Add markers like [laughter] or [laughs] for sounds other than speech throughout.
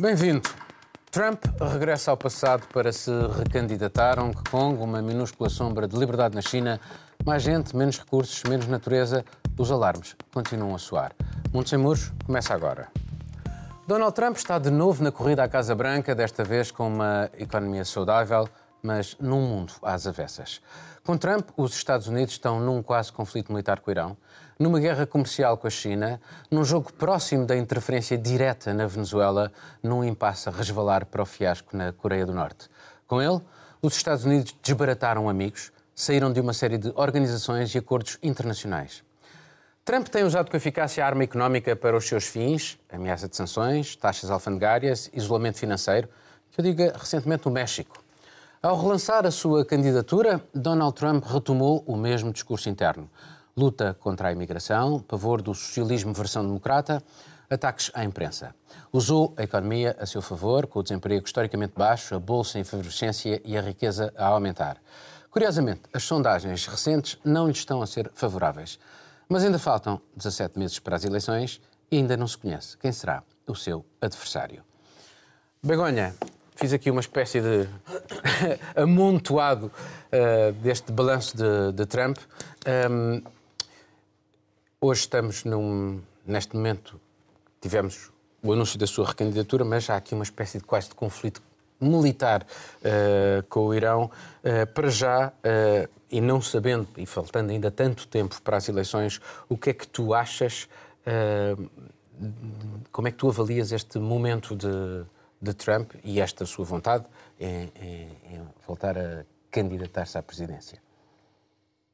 Bem-vindo. Trump regressa ao passado para se recandidatar. Hong Kong, uma minúscula sombra de liberdade na China. Mais gente, menos recursos, menos natureza. Os alarmes continuam a soar. Mundo Sem Muros começa agora. Donald Trump está de novo na corrida à Casa Branca, desta vez com uma economia saudável, mas num mundo às avessas. Com Trump, os Estados Unidos estão num quase conflito militar com o Irão, numa guerra comercial com a China, num jogo próximo da interferência direta na Venezuela, num impasse a resvalar para o fiasco na Coreia do Norte. Com ele, os Estados Unidos desbarataram amigos, saíram de uma série de organizações e acordos internacionais. Trump tem usado com eficácia a arma económica para os seus fins, ameaça de sanções, taxas alfandegárias, isolamento financeiro, que eu diga recentemente o México. Ao relançar a sua candidatura, Donald Trump retomou o mesmo discurso interno. Luta contra a imigração, pavor do socialismo versão democrata, ataques à imprensa. Usou a economia a seu favor, com o desemprego historicamente baixo, a bolsa em efervescência e a riqueza a aumentar. Curiosamente, as sondagens recentes não lhe estão a ser favoráveis. Mas ainda faltam 17 meses para as eleições e ainda não se conhece quem será o seu adversário. Begonha, fiz aqui uma espécie de [coughs] amontoado uh, deste balanço de, de Trump. Um, hoje estamos num, neste momento, tivemos o anúncio da sua recandidatura, mas há aqui uma espécie de quase de conflito militar uh, com o Irão. Uh, para já, e não sabendo, e faltando ainda tanto tempo para as eleições, o que é que tu achas, como é que tu avalias este momento de de Trump e esta sua vontade em, em, em voltar a candidatar-se à presidência?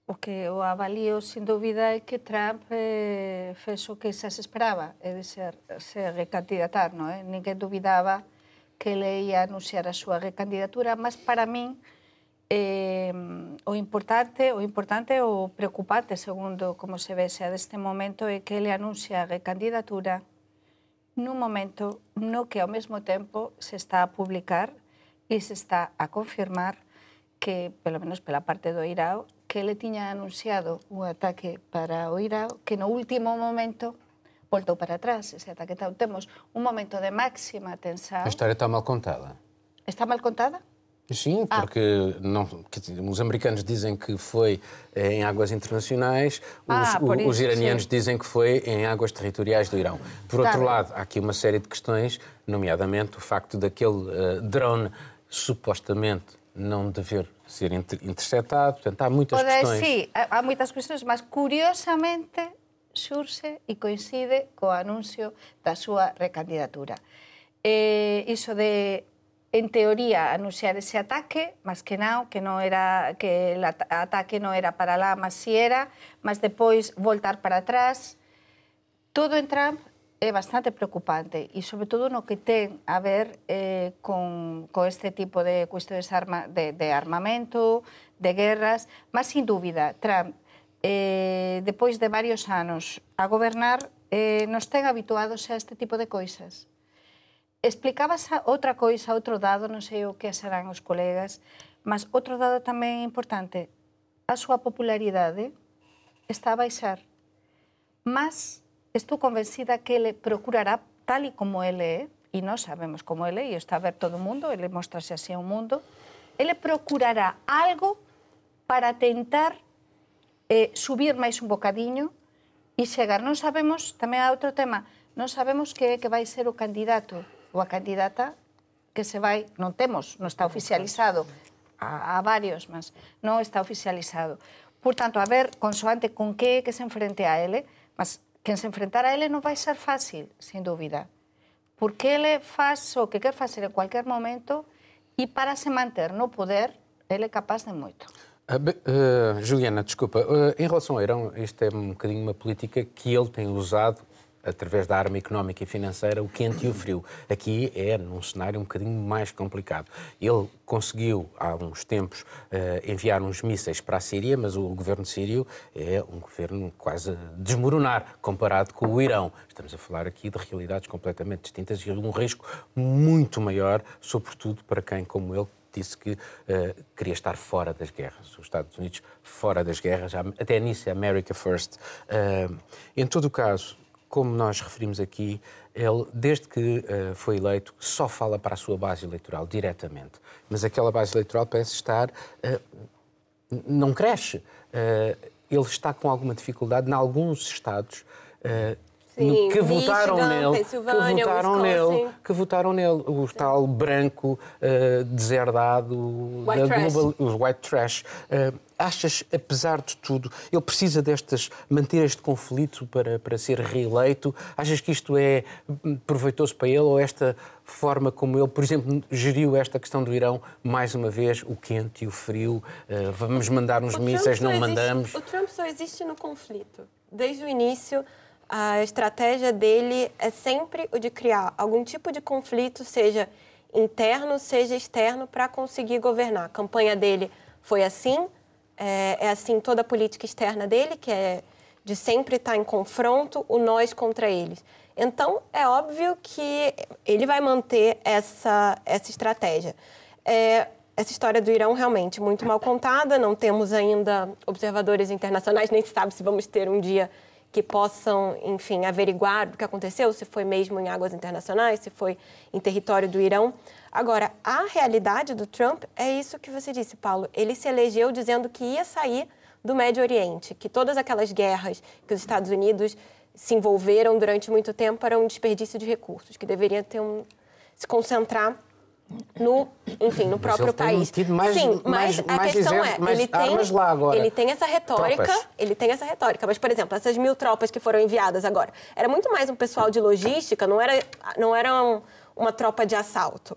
O que eu avalio, sin dúvida, é que Trump eh, fez o que se esperaba, é de ser, se recandidatar, non é? Ninguén dubidaba que ele ia anunciar a súa recandidatura, mas para min eh, o importante, o importante o preocupante, segundo como se ve xa deste momento, é que ele anuncia a recandidatura nun momento no que ao mesmo tempo se está a publicar e se está a confirmar que, pelo menos pela parte do Irao, que ele tiña anunciado un ataque para o Irao que no último momento voltou para atrás. Ese ataque temos un momento de máxima tensão. A história está mal contada. Está mal contada? Sim, ah. porque ah. não, os americanos dizem que foi eh, em águas internacionais, ah, os, isso, os, iranianos sim. dizem que foi em águas territoriais do Irão. Por tá outro bem. lado, há aqui uma série de questões, nomeadamente o facto daquele uh, drone supostamente não dever ser inter interceptado. Portanto, há muitas Pode, questões. Sim, há muitas questões, mas curiosamente surge e coincide co anuncio da súa recandidatura. Eh, iso de en teoría, anunciar ese ataque, más que nao, que non era que el ataque non era para lá, mas si era, mas depois voltar para atrás. Todo en Trump é bastante preocupante e sobre todo no que ten a ver eh, con, con este tipo de cuestiones arma, de, de armamento, de guerras, mas sin dúbida, Trump, eh, depois de varios anos a gobernar, eh, nos ten habituados a este tipo de coisas. Explicabas outra coisa, outro dado, non sei o que serán os colegas, mas outro dado tamén importante, a súa popularidade está a baixar, mas estou convencida que ele procurará tal e como ele é, e nós sabemos como ele é, e está a ver todo o mundo, ele mostrase así ao mundo, ele procurará algo para tentar eh, subir máis un bocadiño e chegar. Non sabemos, tamén há outro tema, non sabemos que é que vai ser o candidato ou a candidata que se vai, non temos, non está oficializado, a, a varios, mas non está oficializado. Por tanto, a ver, consoante con que que se enfrente a ele, mas quen se enfrentar a ele non vai ser fácil, sin dúbida. Porque ele faz o que quer facer en cualquier momento e para se manter no poder, ele é capaz de moito. Uh, uh, Juliana, desculpa, uh, em relação ao Irão, isto é um bocadinho uma política que ele tem usado através da arma económica e financeira, o quente e o frio. Aqui é num cenário um bocadinho mais complicado. Ele conseguiu, há uns tempos, eh, enviar uns mísseis para a Síria, mas o governo sírio é um governo quase desmoronar comparado com o Irão. Estamos a falar aqui de realidades completamente distintas e um risco muito maior, sobretudo para quem, como ele, disse que uh, queria estar fora das guerras, os Estados Unidos fora das guerras, até nisso é America First. Uh, em todo o caso, como nós referimos aqui, ele, desde que uh, foi eleito, só fala para a sua base eleitoral diretamente. Mas aquela base eleitoral parece estar. Uh, não cresce. Uh, ele está com alguma dificuldade em alguns estados. Sim, que votaram nele, que votaram nele, que votaram nele, o tal branco uh, deserdado, white da os white trash. Uh, achas, apesar de tudo, ele precisa destas, manter este conflito para, para ser reeleito? Achas que isto é proveitoso para ele ou esta forma como ele, por exemplo, geriu esta questão do Irão, mais uma vez, o quente e o frio, uh, vamos mandar uns mísseis, não existe, mandamos? O Trump só existe no conflito. Desde o início a estratégia dele é sempre o de criar algum tipo de conflito, seja interno, seja externo, para conseguir governar. A campanha dele foi assim, é, é, assim toda a política externa dele, que é de sempre estar em confronto, o nós contra eles. Então, é óbvio que ele vai manter essa, essa estratégia. É, essa história do Irão realmente muito mal contada, não temos ainda observadores internacionais, nem se sabe se vamos ter um dia que possam, enfim, averiguar o que aconteceu, se foi mesmo em águas internacionais, se foi em território do Irão. Agora, a realidade do Trump é isso que você disse, Paulo. Ele se elegeu dizendo que ia sair do Médio Oriente, que todas aquelas guerras que os Estados Unidos se envolveram durante muito tempo eram um desperdício de recursos, que deveria ter um, se concentrar no, enfim, no próprio país. Mais, Sim, mas mais, a questão é, ele tem, ele tem essa retórica, tropas. ele tem essa retórica. Mas, por exemplo, essas mil tropas que foram enviadas agora, era muito mais um pessoal de logística, não era, não era um, uma tropa de assalto.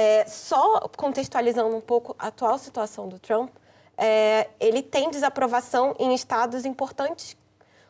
É, só contextualizando um pouco a atual situação do Trump, é, ele tem desaprovação em estados importantes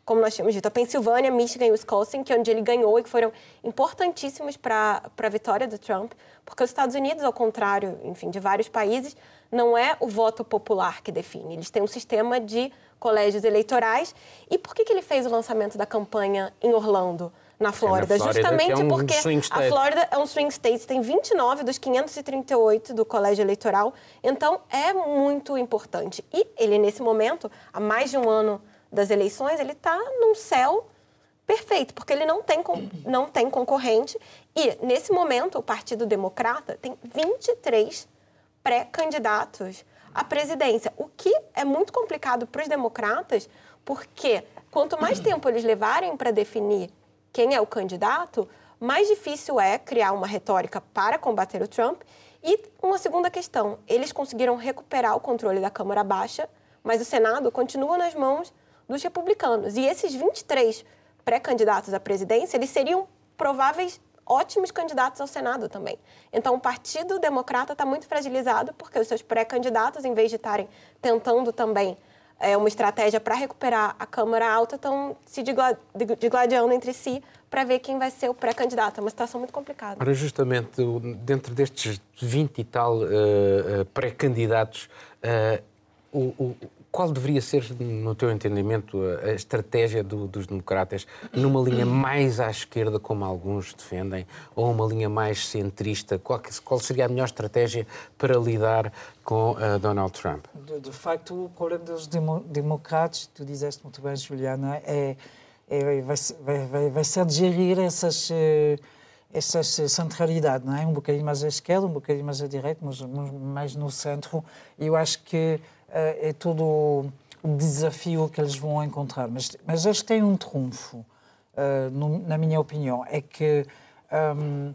como nós tínhamos dito, a Pensilvânia, Michigan e Wisconsin, que é onde ele ganhou e que foram importantíssimos para a vitória do Trump, porque os Estados Unidos, ao contrário, enfim, de vários países, não é o voto popular que define. Eles têm um sistema de colégios eleitorais. E por que, que ele fez o lançamento da campanha em Orlando? Na Flórida, é na Flórida justamente é um porque a Flórida é um swing state, tem 29 dos 538 do colégio eleitoral, então é muito importante. E ele, nesse momento, há mais de um ano das eleições, ele está num céu perfeito, porque ele não tem, não tem concorrente. E, nesse momento, o Partido Democrata tem 23 pré-candidatos à presidência, o que é muito complicado para os democratas, porque quanto mais tempo eles levarem para definir quem é o candidato, mais difícil é criar uma retórica para combater o Trump. E uma segunda questão, eles conseguiram recuperar o controle da Câmara Baixa, mas o Senado continua nas mãos dos republicanos. E esses 23 pré-candidatos à presidência, eles seriam prováveis ótimos candidatos ao Senado também. Então, o Partido Democrata está muito fragilizado porque os seus pré-candidatos, em vez de estarem tentando também é, uma estratégia para recuperar a Câmara Alta, estão se digladiando entre si para ver quem vai ser o pré-candidato. É uma situação muito complicada. Ora, justamente, dentro destes 20 e tal uh, pré-candidatos, uh, o, qual deveria ser, no teu entendimento, a estratégia do, dos democratas numa linha mais à esquerda, como alguns defendem, ou uma linha mais centrista? Qual, qual seria a melhor estratégia para lidar com uh, Donald Trump? De, de, facto, o problema dos demo, democratas, tu disseste muito bem, Juliana, é, é vai, vai, vai, ser de gerir essas. Uh, essa centralidade, não é? Um bocadinho mais à esquerda, um bocadinho mais à direita, mas mais no centro. Eu acho que é todo o desafio que eles vão encontrar. Mas, mas eles têm um trunfo, no, na minha opinião, é que um,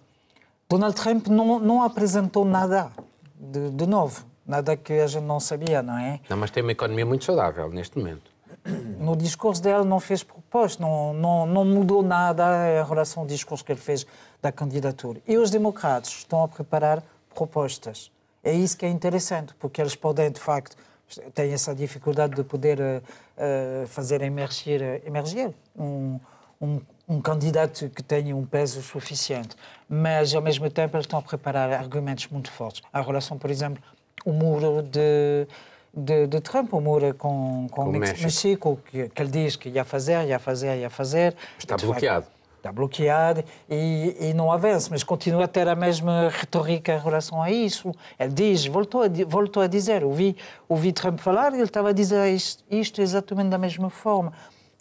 Donald Trump não, não apresentou nada de, de, novo, nada que a gente não sabia, não é? Não, mas tem uma economia muito saudável neste momento. No discurso dele não fez proposta, não, não, não mudou nada em relação ao discurso que ele fez da candidatura. E os democratas estão a preparar propostas. É isso que é interessante, porque eles podem, de facto, tem essa dificuldade de poder uh, fazer emergir, emergir um, um, um, candidato que tenha um peso suficiente. Mas, ao mesmo tempo, eles estão a preparar argumentos muito fortes. A relação, por exemplo, o muro de, de, de Trump, o muro com, com, com o México, México que, que, ele diz que ia fazer, ia fazer, ia fazer. Está bloqueado. Facto, está bloqueado e, e, não avança, mas continua a ter a mesma retórica em relação a isso. Ele diz, voltou a, voltou a dizer, ouvi, ouvi Trump falar e ele estava a dizer isto, isto exatamente da mesma forma.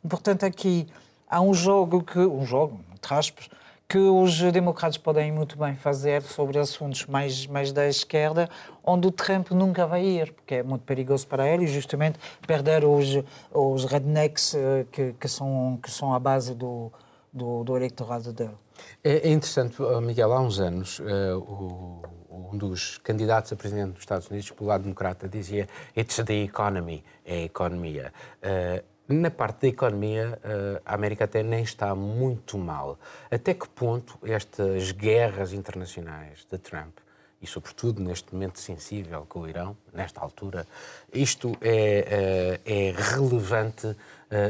Portanto, aqui há um jogo que, um jogo, entre aspas, que os democratas podem muito bem fazer sobre assuntos mais, mais da esquerda, onde o Trump nunca vai ir, porque é muito perigoso para ele, justamente perder os, os rednecks eh, que, que, são, que são a base do, do, do dele. É, é interessante, Miguel, há uns anos, uh, o, um dos candidatos a presidente dos Estados Unidos, pelo lado democrata, dizia It's the economy, é a economia. Uh, na parte da economia, eh, a América até nem está muito mal. Até que ponto estas guerras internacionais de Trump, e sobretudo neste momento sensível com o Irão, nesta altura, isto é, é, é relevante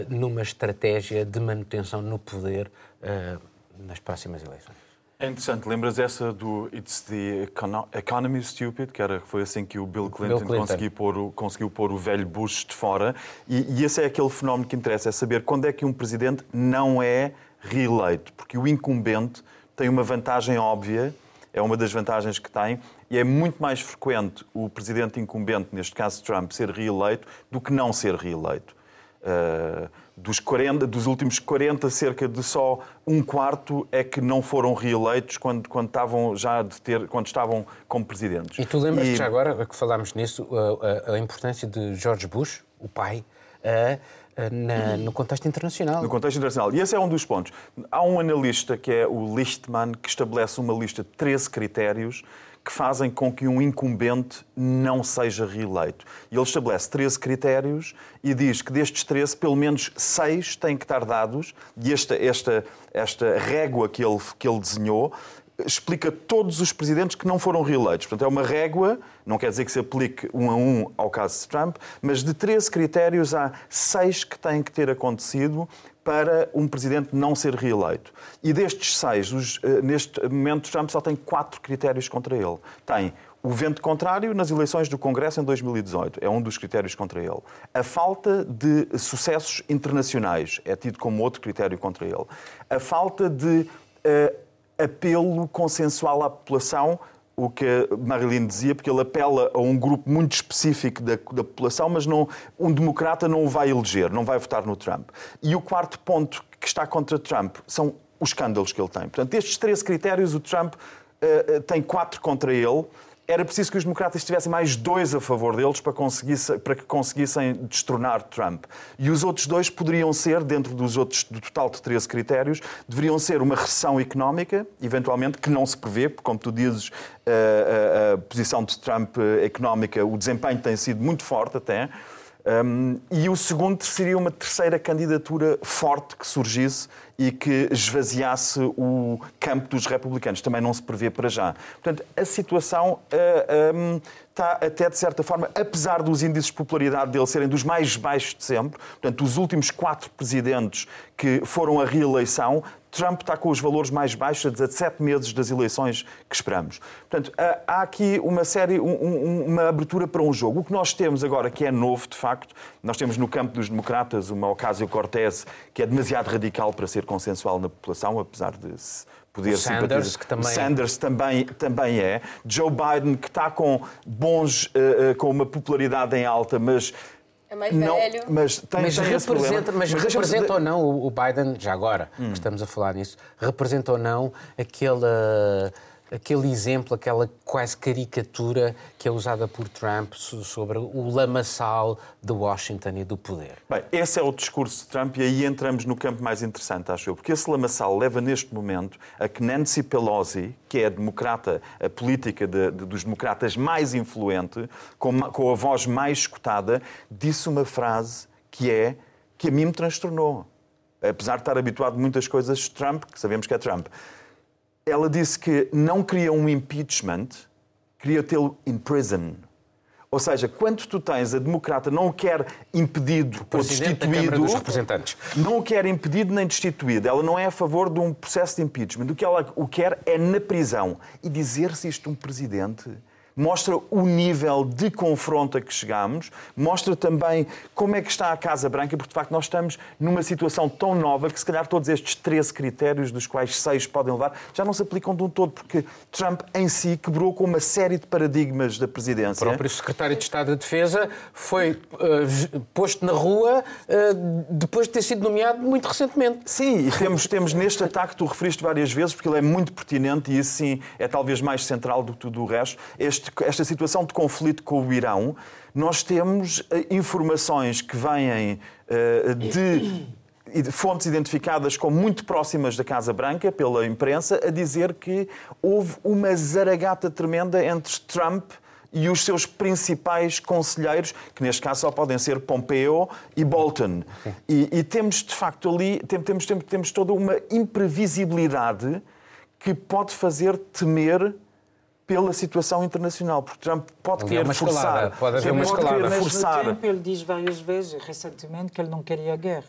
numa estratégia de manutenção no poder eh, nas próximas eleições? É interessante, lembras essa do It's the Economy Stupid, que era, foi assim que o Bill Clinton, Bill Clinton. Conseguiu, pôr o, conseguiu pôr o velho Bush de fora. E, e, esse é aquele fenómeno que interessa, é saber quando é que um presidente não é reeleito. Porque o incumbente tem uma vantagem óbvia, é uma das vantagens que tem, e é muito mais frequente o presidente incumbente, neste caso Trump, ser reeleito do que não ser reeleito. Uh, dos, 40, dos últimos 40, cerca de só um quarto é que não foram reeleitos quando, quando, estavam já de ter, quando estavam como presidentes. E tu lembras e... já agora que falámos nisso, a, a, a, importância de George Bush, o pai, a, na, no contexto internacional. No contexto internacional. E esse é um dos pontos. Há um analista que é o Lichtman, que estabelece uma lista de 13 critérios que fazem com que um incumbente não seja reeleito. E ele estabelece 13 critérios e diz que destes 13, pelo menos 6 têm que estar dados, e esta, esta, esta régua que ele, que ele desenhou explica todos os presidentes que não foram reeleitos. Portanto, é uma régua, não quer dizer que se aplique um a um ao caso de Trump, mas de 13 critérios há 6 que têm que ter acontecido para um presidente não ser reeleito. E destes seis, os, eh, neste momento, Trump só tem quatro critérios contra ele. Tem o vento contrário nas eleições do Congresso em 2018 é um dos critérios contra ele. A falta de sucessos internacionais é tido como outro critério contra ele. A falta de uh, apelo consensual à população o que a Marilyn dizia, porque ele apela a um grupo muito específico da, da, população, mas não, um democrata não o vai eleger, não vai votar no Trump. E o quarto ponto que está contra Trump são os escândalos que ele tem. Portanto, destes 13 critérios, o Trump uh, tem quatro contra ele era preciso que os democratas tivessem mais dois a favor deles para, para que conseguissem destronar Trump. E os outros dois poderiam ser, dentro dos outros, do total de 13 critérios, deveriam ser uma recessão económica, eventualmente, que não se prevê, porque, como tu dizes, a, a, a posição de Trump económica, o desempenho tem sido muito forte até. Um, e o segundo seria uma terceira candidatura forte que surgisse e que esvaziasse o campo dos republicanos. Também não se prevê para já. Portanto, a situação uh, ah, um, está até, de certa forma, apesar dos índices de popularidade dele serem dos mais baixos de sempre, portanto, os últimos quatro presidentes que foram à reeleição Trump está com os valores mais baixos a 17 meses das eleições que esperamos. Portanto, há aqui uma série, uma abertura para um jogo. O que nós temos agora, que é novo, de facto, nós temos no campo dos democratas uma Ocasio-Cortez que é demasiado radical para ser consensual na população, apesar de poder o Sanders, que também... O Sanders também, também é. Joe Biden, que está com bons, uh, uh, com uma popularidade em alta, mas é mais não, velho. Mas, tem, mas tem representa, mas mas representa ou não o Biden, já agora hum. que estamos a falar nisso, representa ou não aquela aquele exemplo, aquela quase caricatura que é usada por Trump sobre o lamaçal de Washington e do poder. Bem, esse é o discurso de Trump e aí entramos no campo mais interessante, acho eu, porque esse lamaçal leva neste momento a que Nancy Pelosi, que é a democrata, a política de, de, dos democratas mais influente, com, com a voz mais escutada, disse uma frase que é que a mim me transtornou. Apesar de estar habituado a muitas coisas Trump, que sabemos que é Trump ela disse que não queria um impeachment, queria tê-lo in prison. Ou seja, quando tu tens a democrata não o quer impedido ou destituído, não o quer impedido nem destituído. Ela não é a favor de um processo de impeachment. O que ela o quer é na prisão. E dizer-se isto um presidente mostra o nível de confronto a que chegamos, mostra também como é que está a Casa Branca, porque de facto nós estamos numa situação tão nova que se calhar todos estes 13 critérios, dos quais seis podem levar, já não se aplicam de um todo, porque Trump em si quebrou com uma série de paradigmas da presidência. O próprio secretário de Estado da Defesa foi uh, posto na rua uh, depois de ter sido nomeado muito recentemente. Sim, e temos, temos neste ataque, tu referiste várias vezes, porque ele é muito pertinente e isso sim é talvez mais central do que tudo o resto. Este, esta situação de conflito com o Irão, nós temos uh, informações que vêm de fontes identificadas como muito próximas da Casa Branca pela imprensa a dizer que houve uma zaragata tremenda entre Trump e os seus principais conselheiros, que neste caso só podem ser Pompeo e Bolton. E, e temos, de facto, ali, temos, temos, temos toda uma imprevisibilidade que pode fazer temer pela situação internacional, porque Trump pode querer uma forçar. escalada, pode haver uma pode escalada. querer Mas forçar. no tempo ele diz várias vezes, recentemente, que ele não queria guerra.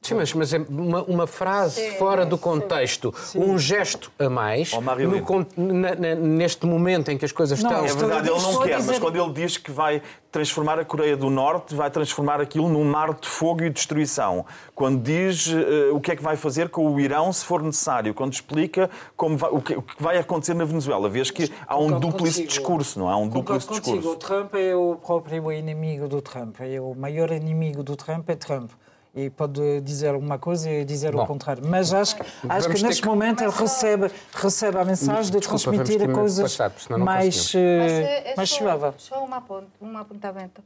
Sim, mas, mas é uma, uma frase fora do contexto, um gesto a mais, Oh, no na- na- neste momento em que as coisas Não, estão. É verdade, ele não dizer- quer, mas quando ele diz que vai transformar a Coreia do Norte, vai transformar aquilo num mar de fogo e destruição. Quando diz eh, o que é que vai fazer com o Irão se for necessário, quando explica como vai- o, que, o que vai acontecer na Venezuela, vês que há um contigo. discurso, não é? Há um dúplice contigo. O discurso. Trump é o próprio inimigo do Trump. É o maior inimigo do Trump é Trump. E pode dizer uma coisa e dizer Bom. o contrário. Mas acho, que- acho que neste que- momento ele recebe, recebe a mensagem de Desculpa, transmitir coisas passar, não mais, conseguimos. Mas eh, é, mais só, suave. só un, apun, un apuntamento.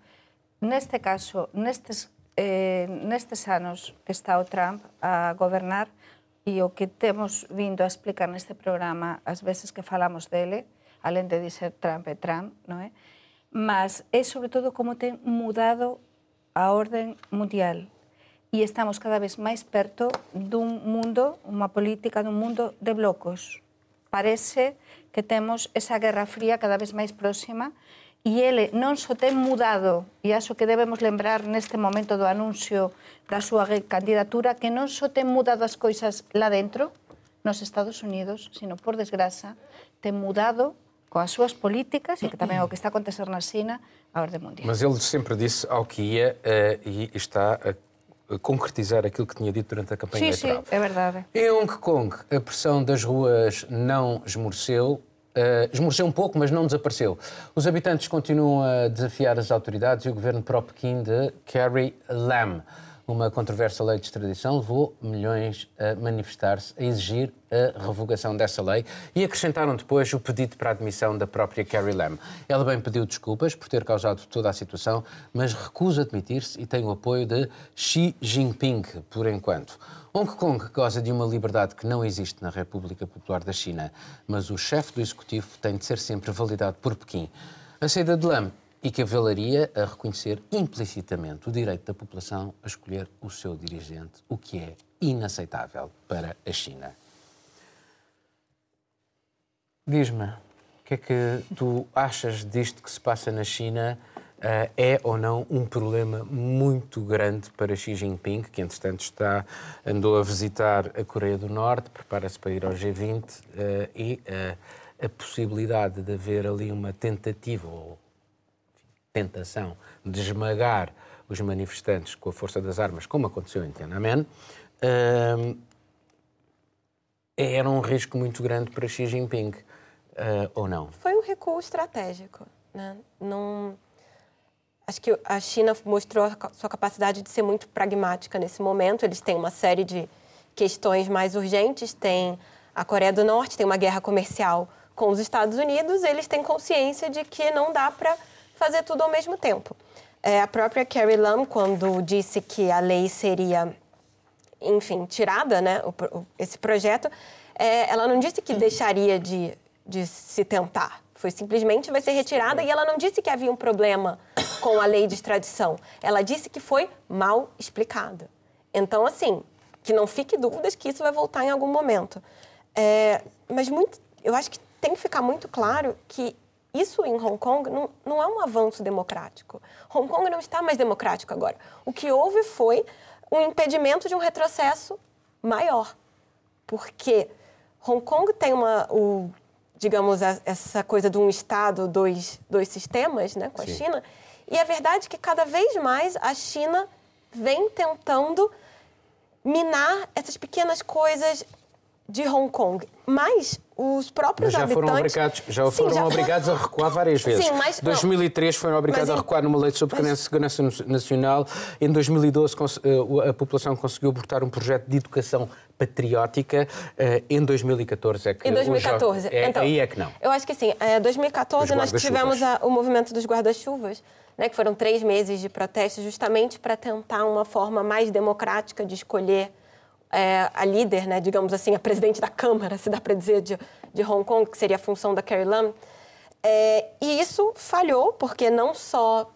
Neste caso, nestes, eh, nestes anos que está o Trump a gobernar e o que temos vindo a explicar neste programa as veces que falamos dele, além de dizer Trump é Trump, non é? Mas é sobre todo como ten mudado a orden mundial e estamos cada vez máis perto dun mundo, unha política dun mundo de blocos. Parece que temos esa guerra fría cada vez máis próxima e ele non só ten mudado, e acho que debemos lembrar neste momento do anuncio da súa candidatura, que non só ten mudado as coisas lá dentro, nos Estados Unidos, sino, por desgraza, ten mudado coas súas políticas e que tamén o que está a acontecer na China a orde mundial. Mas ele sempre disse ao que ia eh, e está a a concretizar aquilo que tinha dito durante a campanha Sim, sim, eleitoral. é verdade. Em Hong Kong, a pressão das ruas não esmoreceu. Uh, esmoreceu um pouco, mas não desapareceu. Os habitantes continuam a desafiar as autoridades e o governo pró-Pequim de Carrie Lam. Uma controversa lei de extradição levou milhões a manifestar-se, a exigir a revogação dessa lei e acrescentaram depois o pedido para a admissão da própria Carrie Lam. Ela bem pediu desculpas por ter causado toda a situação, mas recusa admitir-se e tem o apoio de Xi Jinping, por enquanto. Hong Kong goza de uma liberdade que não existe na República Popular da China, mas o chefe do executivo tem de ser sempre validado por Pequim. A saída de Lam equivaleria a reconhecer implicitamente o direito da população a escolher o seu dirigente, o que é inaceitável para a China. Diz-me, o que é que tu achas disto que se passa na China? Uh, é ou não um problema muito grande para Xi Jinping, que entretanto está, andou a visitar a Coreia do Norte, prepara-se para ir ao G20 uh, e uh, a possibilidade de haver ali uma tentativa ou tentação de esmagar os manifestantes com a força das armas, como aconteceu em Tiananmen, era um risco muito grande para Xi Jinping, ou não? Foi um recuo estratégico. Né? Não... Acho que a China mostrou a sua capacidade de ser muito pragmática nesse momento. Eles têm uma série de questões mais urgentes. Tem a Coreia do Norte, tem uma guerra comercial com os Estados Unidos. Eles têm consciência de que não dá para fazer tudo ao mesmo tempo. É, a própria Carrie Lam, quando disse que a lei seria, enfim, tirada, né, o, esse projeto, é, ela não disse que deixaria de, de se tentar. Foi simplesmente vai ser retirada e ela não disse que havia um problema com a lei de extradição. Ela disse que foi mal explicada. Então, assim, que não fique dúvidas que isso vai voltar em algum momento. É, mas muito, eu acho que tem que ficar muito claro que isso em Hong Kong não, não é um avanço democrático. Hong Kong não está mais democrático agora. O que houve foi um impedimento de um retrocesso maior. Porque Hong Kong tem uma. O digamos, a- essa coisa de um Estado, dois, dois sistemas né, com a Sim. China. E é verdade que cada vez mais a China vem tentando minar essas pequenas coisas de Hong Kong. Mas os próprios Mas já foram habitantes... obrigados, já Sim, foram já foram- obrigados a recuar várias vezes. Sim, mas- Em 2003 foram obrigados Mas a recuar numa lei de segurança nacional. Em 2012 cons- eh, a população conseguiu abortar um projeto de educação patriótica. Eh, Em 2014 é que Em os jovens- 2014. É, então, aí é que não. Eu acho que sim. Em 2014 Os nós tivemos a- o movimento dos guarda-chuvas, né, que foram três meses de protesto, justamente para tentar uma forma mais democrática de escolher é, a líder, né, digamos assim, a presidente da Câmara, se dá para dizer, de, de Hong Kong, que seria a função da Carrie Lam. É, e isso falhou, porque não só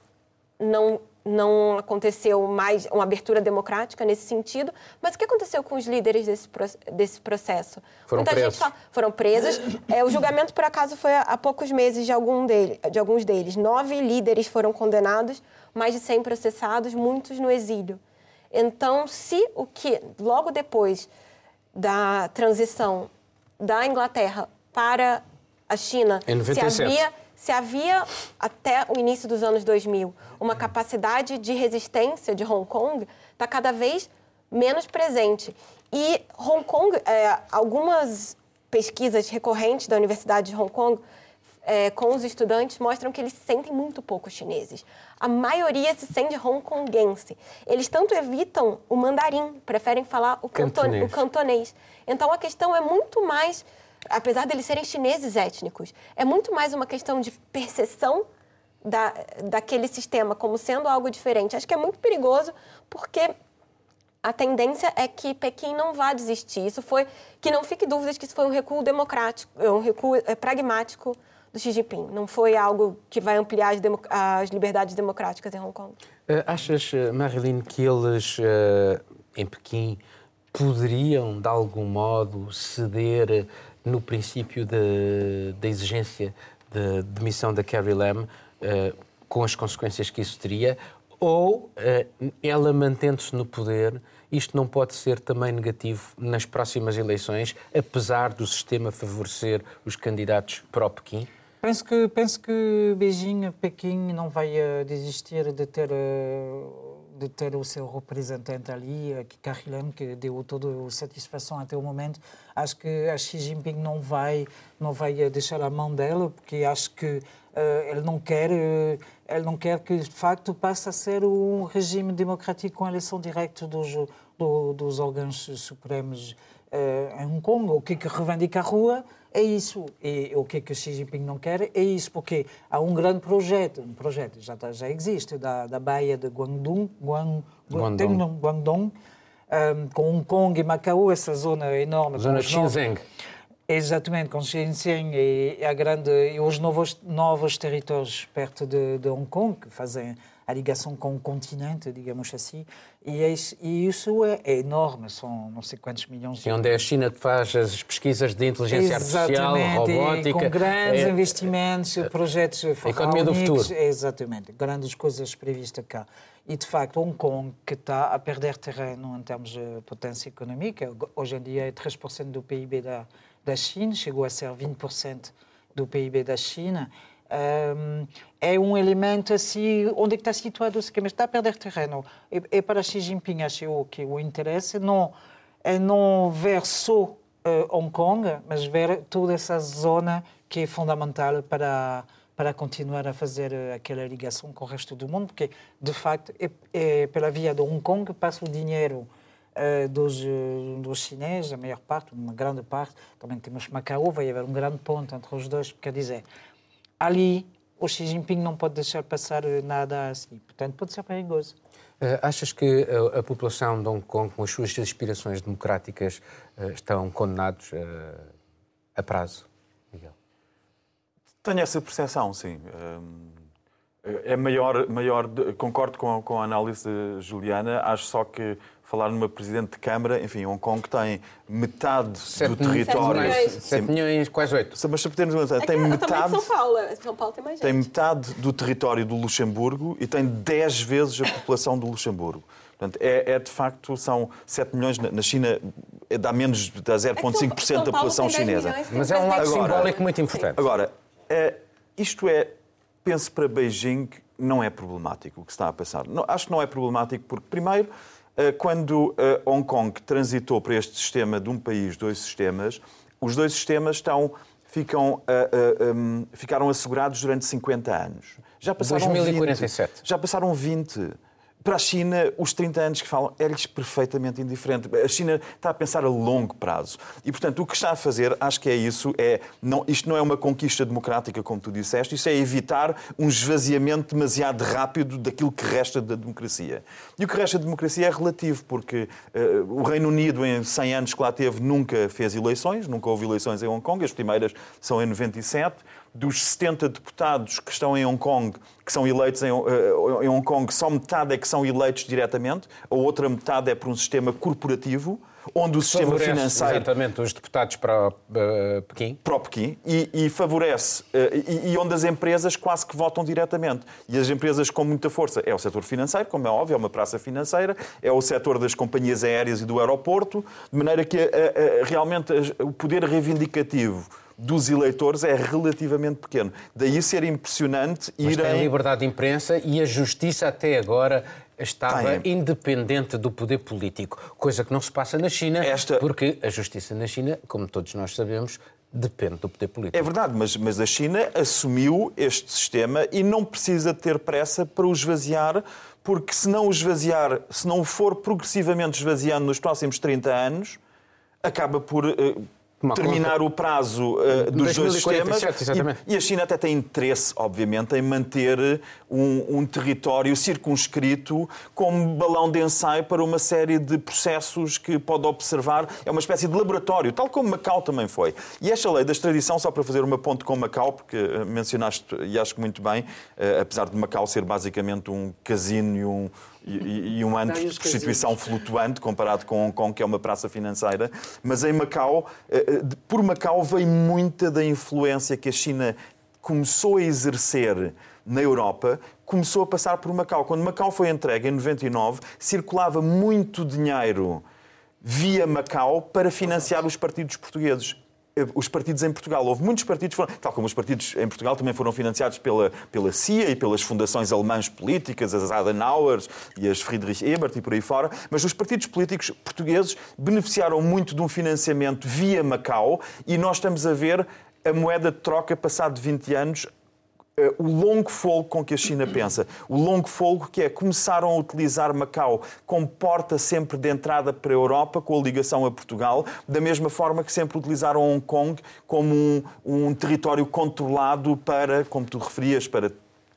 não, não aconteceu mais uma abertura democrática nesse sentido, mas o que aconteceu com os líderes desse, desse processo? Foram Muita presos. gente fala, foram presos. É, o julgamento, por acaso, foi há poucos meses de, algum dele, de alguns deles. Nove líderes foram condenados, mais de 100 processados, muitos no exílio. Então, se o que, logo depois da transição da Inglaterra para a China, se 97. havia, se havia, até o início dos anos 2000, uma capacidade de resistência de Hong Kong, está cada vez menos presente. E Hong Kong, é, algumas pesquisas recorrentes da Universidade de Hong Kong é, com os estudantes mostram que eles se sentem muito pouco chineses. A maioria se sente hongkonguense. Eles tanto evitam o mandarim, preferem falar o, canton- Cantonês. o cantonês. Então a questão é muito mais, apesar deles serem chineses étnicos, é muito mais uma questão de percepção da, daquele sistema como sendo algo diferente. Acho que é muito perigoso porque a tendência é que Pequim não vá desistir. Isso foi que não fique dúvidas que isso foi um recuo democrático, um recuo eh, pragmático do Xi Jinping. Não foi algo que vai ampliar as, demo- as liberdades democráticas em Hong Kong. Eh, Achas, eh, Marilyn, que eles eh, em Pequim poderiam, de algum modo, ceder no princípio da exigência de demissão da Carrie Lam, eh, com as consequências que isso teria? Ou ela mantendo-se no poder, isto não pode ser também negativo nas próximas eleições, apesar do sistema favorecer os candidatos pró-Pequim? Penso que, penso que Beijing, Pequim, não vai eh, desistir de ter, eh, de ter o seu representante ali, uh, que Carrie Lam, que deu toda a satisfação até o momento. Acho que a Xi Jinping não vai, não vai eh, deixar a mão dela, porque acho que eh, ele não quer, eh, ele não quer que de facto passe a ser um regime democrático com eleição direta dos, do- dos órgãos supremos eh, em Hong Kong. O que que reivindica a rua é isso. E o que é que Xi Jinping não quer é isso, porque há um grande projeto, um projeto já, tá- já existe, da, da Baía de Guangdong, Guang, Guangdong. Guangdong, ehm, com Hong Kong e Macau, essa zona enorme. Zona Xinjiang. Exatamente, com Shenzhen e a grande e os novos novos territórios perto de, de Hong Kong que fazem a ligação com o continente, digamos assim, e, é isso- e isso é, é enorme, são não sei quantos milhões de E onde é a China que faz as pesquisas de inteligência artificial, Exatamente, e robótica. com grandes É- investimentos, projetos economia do futuro. Exatamente, grandes coisas previstas cá. E, de facto, Hong Kong, que está a perder terreno em termos de potência económica, hoje em dia é 3% do PIB da, da China, chegou a ser 20% do PIB da China. Hum, é um elemento assim, onde é está situado, mas está a perder terreno. E, e para Xi Jinping, acho que o interesse não, é não ver só eh, Hong Kong, mas ver toda essa zona que é fundamental para para continuar a fazer eh, aquela ligação com o resto do mundo, porque de facto é, é pela via de Hong Kong que passa o dinheiro eh, dos, dos chineses, a maior parte, uma grande parte. Também temos Macau, vai haver um grande ponto entre os dois, quer dizer, ali o Xi Jinping não pode deixar passar eh, nada assim, portanto pode ser perigoso. Eh, Achas que a, a população de Hong Kong, com as suas aspirações democráticas, eh, estão condenados eh, a prazo, Miguel? Tenho essa percepção, sim. Hum, É maior, maior concordo com, com a análise de Juliana, acho só que falar numa Presidente de Câmara, enfim, Hong Kong tem metade Sete do território. milhões. 7 milhões, quase 8. Mas se podemos dizer, É tem metade. de São Paulo. São Paulo tem mais gente. tem metade do território do Luxemburgo e tem 10 vezes a população do Luxemburgo. Portanto, é, é de facto, são 7 milhões. Na na China é, dá menos, É São- 0,5% São da população tem 10 chinesa. milhões, Mas é um lado Agora- simbólico muito importante. Agora, eh, isto é, penso para Beijing, não é problemático o que está a passar. Não, acho que não é problemático porque, primeiro, eh, quando eh, Hong Kong transitou para este sistema de um país, dois sistemas, os dois sistemas estão, ficam, eh, ficaram assegurados durante 50 anos. Já passaram 2047. 20. Já passaram 20. Para a China, os 30 anos que falam é-lhes perfeitamente indiferente. A China está a pensar a longo prazo. E, portanto, o que está a fazer, acho que é isso, é, não, isto não é uma conquista democrática, como tu disseste, isto é evitar um esvaziamento demasiado rápido daquilo que resta da democracia. E o que resta da democracia é relativo, porque eh, o Reino Unido, em 100 anos que lá teve, nunca fez eleições, nunca houve eleições em Hong Kong, as primeiras são em 97 dos 70 deputados que estão em Hong Kong, que são eleitos em, eh, em Hong Kong, só metade é que são eleitos diretamente, a outra metade é por um sistema corporativo, onde o sistema Favorece, financeiro Exatamente, os deputados para uh, Pequim. para o Pequim e, e favorece, eh, e, e onde as empresas quase que votam diretamente. E as empresas com muita força é o setor financeiro, como é óbvio, é uma praça financeira, é o setor das companhias aéreas e do aeroporto, de maneira que eh, realmente o poder reivindicativo dos eleitores é relativamente pequeno. Daí ser impressionante Mas ir tem em... liberdade de imprensa e a justiça até agora estava Tem. independente do poder político, coisa que não se passa na China, Esta- porque a justiça na China, como todos nós sabemos, depende do poder político. É verdade, mas, mas a China assumiu este sistema e não precisa ter pressa para o esvaziar, porque se não o esvaziar, se não for progressivamente esvaziando nos próximos 30 anos, acaba por eh, Tomar terminar conta. o prazo eh, dos dois 2047, sistemas. exatamente. E, e a China até tem interesse, obviamente, em manter um, um território circunscrito como balão de ensaio para uma série de processos que pode observar. É uma espécie de laboratório, tal como Macau também foi. E esta lei da extradição, só para fazer uma ponte com Macau, porque eh, mencionaste, e acho que muito bem, eh, apesar de Macau ser basicamente um casino e um, e, e um Vários de prostituição flutuante comparado com Hong Kong, que é uma praça financeira. Mas em Macau, eh, eh, por Macau vem muita da influência que a China começou a exercer na Europa, começou a passar por Macau. Quando Macau foi entregue em 99, circulava muito dinheiro via Macau para financiar os partidos portugueses. Eh, Os partidos em Portugal. Houve muitos partidos, tal como os partidos em Portugal também foram financiados pela, pela CIA e pelas fundações alemãs políticas, as Adenauers e as Friedrich Ebert e por aí fora, mas os partidos políticos portugueses beneficiaram muito de um financiamento via Macau e nós estamos a ver a moeda de troca passado 20 anos o longo folgo com que a China pensa. O longo folgo que é começaram a utilizar Macau como porta sempre de entrada para a Europa, com a ligação a Portugal, da mesma forma que sempre utilizaram Hong Kong como um, um território controlado para, como tu referias, para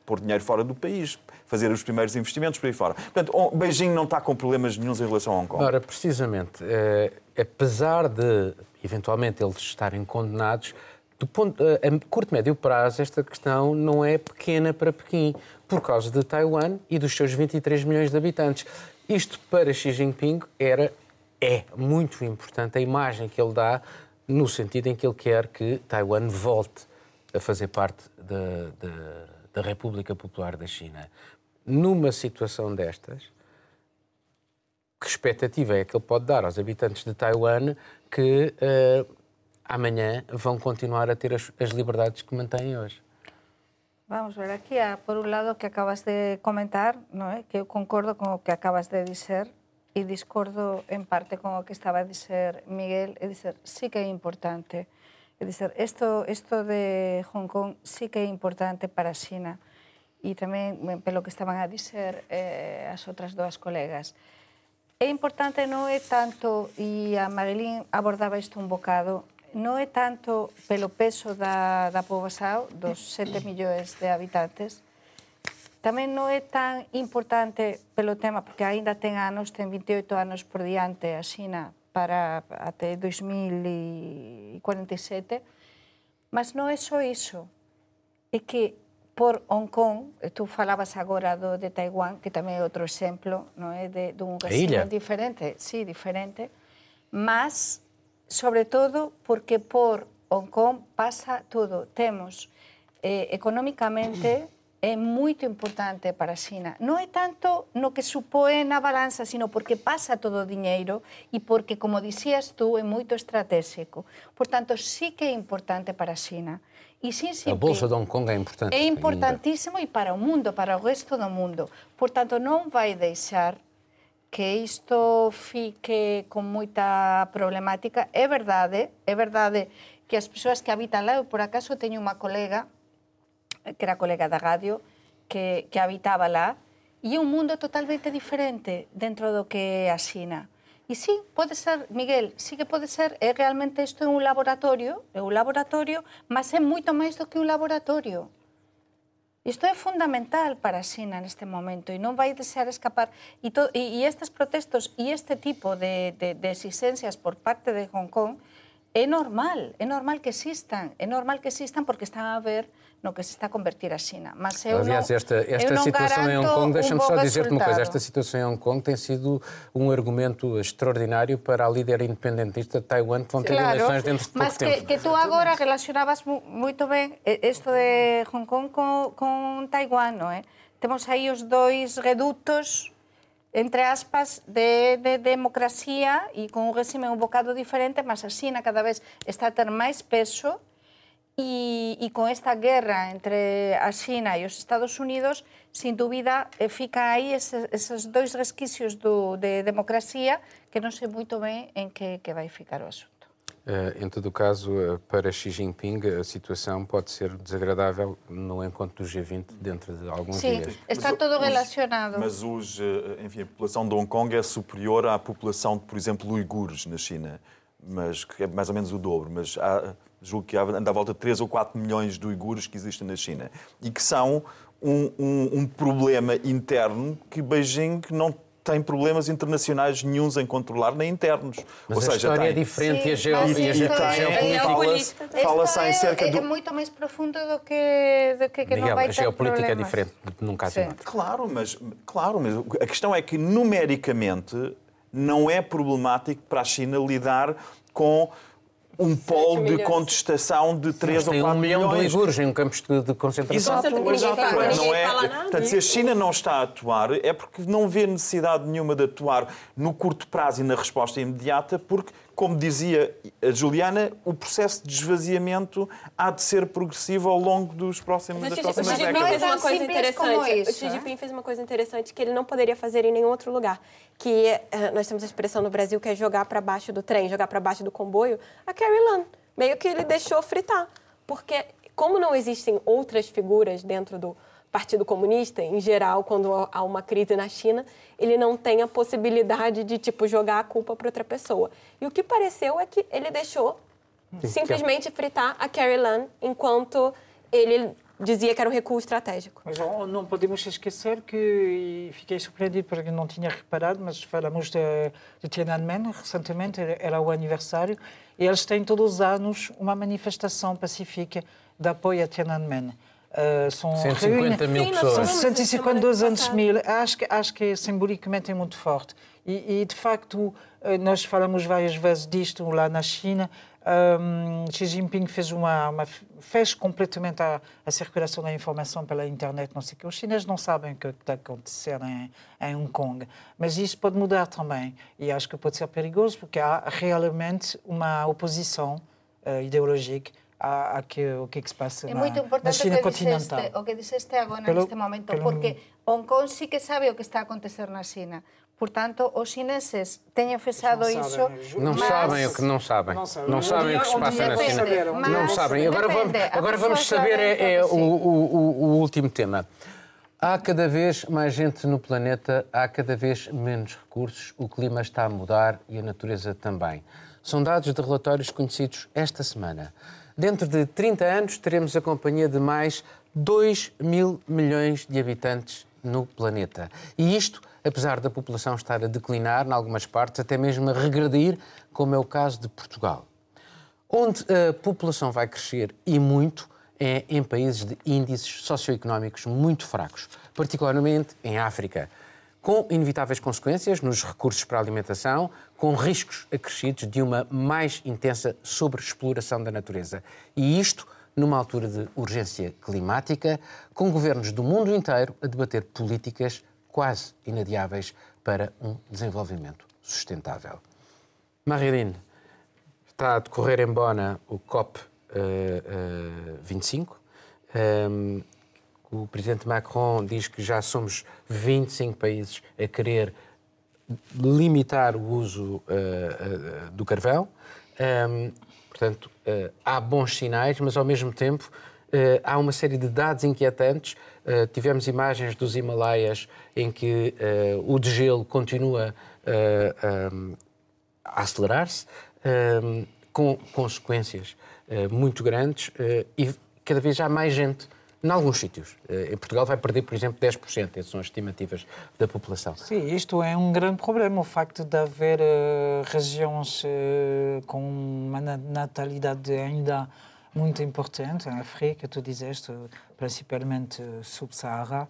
pôr dinheiro fora do país, fazer os primeiros investimentos por aí fora. Portanto, Beijing não está com problemas nenhums em relação a Hong Kong. Ora, precisamente, eh, apesar de eventualmente eles estarem condenados, do ponto, eh, a curto médio prazo, esta questão não é pequena para Pequim, por causa de Taiwan e dos seus 23 milhões de habitantes. Isto para Xi Jinping era, é muito importante a imagem que ele dá, no sentido em que ele quer que Taiwan volte a fazer parte da, da, da República Popular da China. Numa situação destas, que expectativa é que ele pode dar aos habitantes de Taiwan que eh, amanhã vão continuar a ter as, as liberdades que mantêm hoje? Vamos ver, aquí há, por un lado, que acabas de comentar, non é? que eu concordo con o que acabas de dizer e discordo en parte con o que estaba a dizer Miguel, é dizer, sí que é importante. É dizer, isto, isto de Hong Kong sí que é importante para a Xina e tamén eh, pelo que estaban a dizer eh, as outras dúas colegas. É importante non é tanto, e a Marilín abordaba isto un bocado, non é tanto pelo peso da, da poboación dos 7 millóns de habitantes, tamén non é tan importante pelo tema, porque aínda ten anos, ten 28 anos por diante a Xina para até 2047, mas non é só iso, é que por Hong Kong, tú falabas agora do de Taiwán, que tamén é outro exemplo, non é? De, dun casino diferente, sí, diferente, mas sobre todo, porque por Hong Kong pasa todo. Temos, eh, económicamente, [clears throat] é moito importante para a China. Non é tanto no que supõe na balanza, sino porque pasa todo o diñeiro e porque, como dixías tú, é moito estratégico. Por tanto, sí que é importante para a China. E Xi A Jinping Bolsa de Hong Kong é importante. é importantísimo e para o mundo, para o resto do mundo. Por tanto, non vai deixar que isto fique con moita problemática. É verdade, é verdade que as persoas que habitan lá, eu por acaso teño unha colega, que era colega da radio, que, que habitaba lá, e é un mundo totalmente diferente dentro do que é a Xina. E sí, pode ser, Miguel, sí que pode ser, é realmente isto é un laboratorio, é un laboratorio, mas é moito máis do que un laboratorio. Isto é fundamental para a Xina neste momento e non vai desear escapar. E, to, e, e estes protestos e este tipo de, de, de exigencias por parte de Hong Kong é normal, é normal que existan, é normal que existan porque están a ver no que se está a convertir a China. Mas eu Aliás, non, esta, esta eu non situação em Hong Kong, deixa-me bo só dizer-te uma coisa, esta situação em Hong Kong tem sido um argumento extraordinário para a líder independentista de Taiwan que vão ter eleições dentro de pouco mas que, tempo. que tú agora relacionabas mu- moito ben eh, isto de Hong Kong con, con Taiwán, non é? Temos aí os dois redutos entre aspas, de, de democracia e con un réxime un bocado diferente, mas a China cada vez está a ter máis peso e, e con esta guerra entre a China e os Estados Unidos, sin dúbida, eh, fica aí eses, eses dois resquicios do, de democracia que non sei moito ben en que, que vai ficar o asunto. Eh, em todo o caso, eh, para Xi Jinping, a situação pode ser desagradável no encontro do G20 dentro de alguns Sim, dias. está Mas tudo os- relacionado. Mas os, eh, enfim, a população de Hong Kong é superior à população de, por exemplo, uigures na China, mas que é mais ou menos o dobro. Mas há, julgo que anda à volta de 3 ou 4 milhões de uigures que existem na China e que são um, um- um problema interno que Beijing não tem problemas internacionais nenhuns em controlar, nem internos. Mas ou a seja, história tem, é diferente e a, Sim, e a isto ge- é- geopolítica... fala-se em cerca é, do... é muito mais profundo do que, do que, que não Miguel, vai a ter geopolítica é problemas. diferente num caso e outro. Claro, mas, claro, mas a questão é que numericamente não é problemático para a China lidar com um polo de contestação de 3 ou Tem 4 um milhão de milhões. uigures em campos de, de concentração. Exato, Ninguém exato. fala, ninguém Não é, portanto, se a China não está a atuar, é porque não vê necessidade nenhuma de atuar no curto prazo e na resposta imediata, porque, como dizia a Juliana, o processo de esvaziamento há de ser progressivo ao longo dos próximos, Mas das o Xi próximas fez décadas. tão uma coisa interessante. isso, o Xi? Jinping fez uma coisa interessante que ele não poderia fazer em nenhum outro lugar. Que eh, nós temos a expressão no Brasil que é jogar para baixo do trem, jogar para baixo do comboio. A Carrie Lam meio que ele deixou fritar, porque como não existem outras figuras dentro do Partido Comunista, em geral, quando há uma crise na China, ele não tem a possibilidade de tipo jogar a culpa para outra pessoa. E o que pareceu é que ele deixou simplesmente fritar a Carrie Lam enquanto ele dizia que era um recuo estratégico. Mas não podemos esquecer que, e fiquei surpreendido porque não tinha reparado, mas falamos de, de Tiananmen recentemente, era o aniversário, e eles têm todos os anos uma manifestação pacífica de apoio a Tiananmen. Uh, são 150 mil pessoas. São falamos 152 semana anos passada. mil. Acho que, acho que simbolicamente é muito forte. E, e, de facto, eh, nós falamos várias vezes disto lá na China. Um, Xi Jinping fez uma, uma fez completamente a, a circulação da informação pela internet, não sei o que. Os chineses não sabem o que está a acontecer em, em Hong Kong, mas isso pode mudar também. E acho que pode ser perigoso porque há realmente uma oposição eh, ideológica a, a que, o que, é que se passa É na, muito na importante China o que, continental. o que dixeste agora Pelo- neste momento, pelo- porque Hong Kong sí que sabe o que está a acontecer na China. Por tanto, os chineses teñen fechado Não iso, sabem. Não mas... sabem o que não sabem. Não sabem. Não sabem o que se passa dia na China. dia Não sabem. Agora vamos, agora vamos saber é, é o- o- o último tema. Há cada vez mais gente no planeta, há cada vez menos recursos, o clima está a mudar e a natureza também. São dados de relatórios conhecidos esta semana. Dentro de 30 anos teremos a companhia de mais 2 mil milhões de habitantes no planeta. E isto, apesar da população estar a declinar em algumas partes, até mesmo a regredir, como é o caso de Portugal. Onde a população vai crescer e muito é em países de índices socioeconómicos muito fracos, particularmente em África, com inevitáveis consequências nos recursos para a alimentação, com riscos acrescidos de uma mais intensa sobreexploração da natureza. E isto numa altura de urgência climática, com governos do mundo inteiro a debater políticas quase inadiáveis para um desenvolvimento sustentável. Marilene, está a decorrer em Bona o COP uh, uh, 25. Um, o presidente Macron diz que já somos 25 países a querer limitar o uso uh, do carvão. Um, portanto, há bons sinais, mas ao mesmo tempo há uma série de dados inquietantes. tivemos imagens dos Himalaias em que o degelo continua a acelerar-se, com consequências muito grandes e cada vez há mais gente em alguns sítios. Em Portugal vai perder, por exemplo, 10%. Essas são as estimativas da população. Sim, isto é um grande problema, o facto de haver uh, regiões uh, com uma natalidade ainda muito importante, em África, tu dizeste, principalmente sub-Sahara,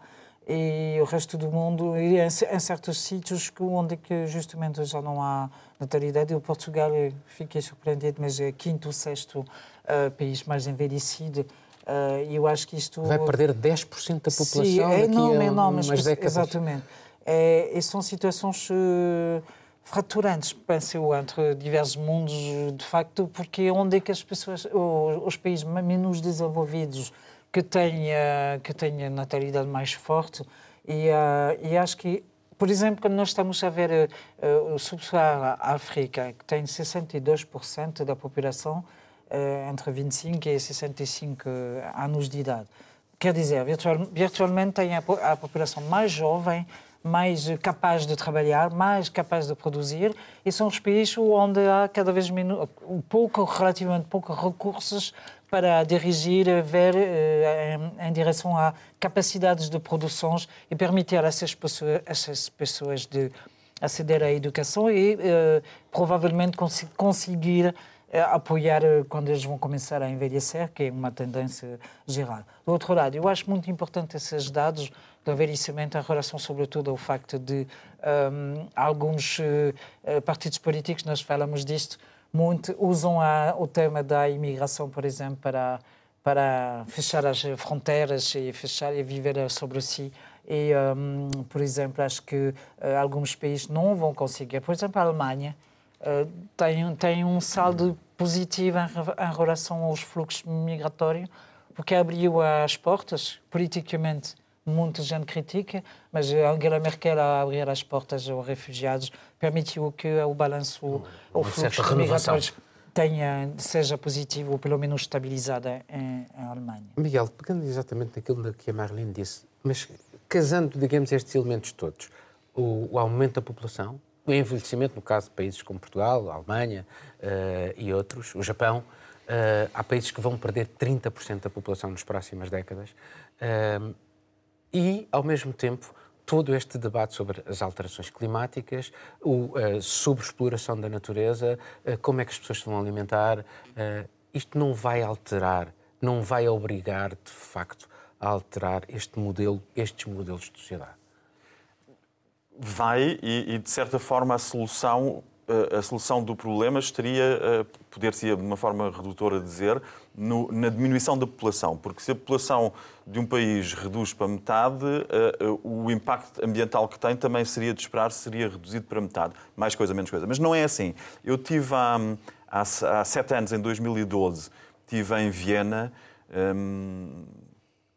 e o resto do mundo, e em, em certos sítios onde que justamente já não há natalidade. O Portugal, fiquei surpreendido, mas é quinto ou sexto uh, país mais envelhecido. Uh, eu acho que isto... Vai perder 10% da população Sim, é enorme, enorme, umas décadas. Exatamente. É, e são situações uh, fraturantes, penso eu, entre diversos mundos, de facto, porque onde é que as pessoas, os, países menos desenvolvidos que tenha, que tenha natalidade mais forte. E, uh, e acho que, por exemplo, quando nós estamos a ver uh, o Sub-Saara África, que tem 62% da população entre 25 e 65 anos de idade, quer dizer, virtual, virtualmente tem a, a população mais jovem, mais capaz de trabalhar, mais capaz de produzir, e são os países onde há cada vez menos, pouco, relativamente poucos recursos para dirigir, ver eh, em, em, direção a capacidades de produções e permitir a essas pessoas, essas pessoas de aceder à educação e eh, provavelmente cons conseguir eh, apoiar quando eles vão começar a envelhecer, que é uma tendência geral. Do outro lado, eu acho muito importante esses dados do envelhecimento em relação, sobretudo, ao facto de um, alguns uh, partidos políticos, nós falamos disto, muito, usam a, o tema da imigração, por exemplo, para, para fechar as fronteiras e fechar e viver sobre si. E, um, por exemplo, acho que uh, alguns países não vão conseguir. Por exemplo, a Alemanha uh, tem, tem um saldo positivo em, em relação aos fluxos migratórios, porque abriu as portas politicamente muita gente critica, mas Angela Merkel, a abrir as portas aos refugiados, permitiu que o balanço, o, o fluxo de migratórios tenha, seja positivo ou pelo menos estabilizado em, em Alemanha. Miguel, pegando exatamente naquilo que a Marlene disse, mas casando, digamos, estes elementos todos, o, o aumento da população, o envelhecimento, no caso de países como Portugal, Alemanha uh, e outros, o Japão, uh, há países que vão perder 30% da população nas próximas décadas. Uh, e, ao mesmo tempo, todo este debate sobre as alterações climáticas, a sobreexploração da natureza, como é que as pessoas se vão alimentar, isto não vai alterar, não vai obrigar, de facto, a alterar este modelo, estes modelos de sociedade? Vai, e, e de certa forma a solução a solução do problema estaria, poder-se de uma forma redutora dizer, no, na diminuição da população, porque se a população de um país reduz para metade, uh, o impacto ambiental que tem também seria de esperar, seria reduzido para metade. Mais coisa, menos coisa. Mas não é assim. Eu tive há, há, há sete anos, em 2012, estive em Viena um,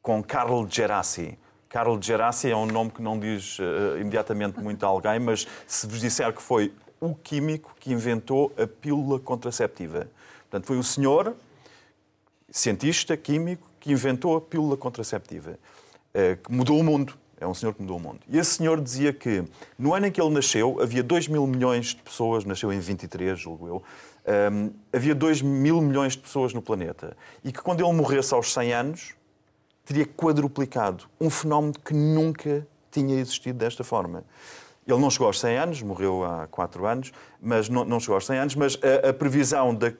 com Karl Gerassi. Karl Gerassi é um nome que não diz uh, imediatamente muito a alguém, mas se vos disser que foi o químico que inventou a pílula contraceptiva. Portanto, foi o senhor cientista químico que inventou a pílula contraceptiva, eh, que mudou o mundo. É um senhor que mudou o mundo. E esse senhor dizia que no ano em que ele nasceu, havia 2 mil milhões de pessoas, nasceu em 23, julgo eu, um, havia 2 mil milhões de pessoas no planeta. E que quando ele morresse aos 100 anos, teria quadruplicado. Um fenómeno que nunca tinha existido desta forma. Ele não chegou aos 100 anos, morreu há 4 anos, mas não, não chegou aos 100 anos, mas a, a previsão da,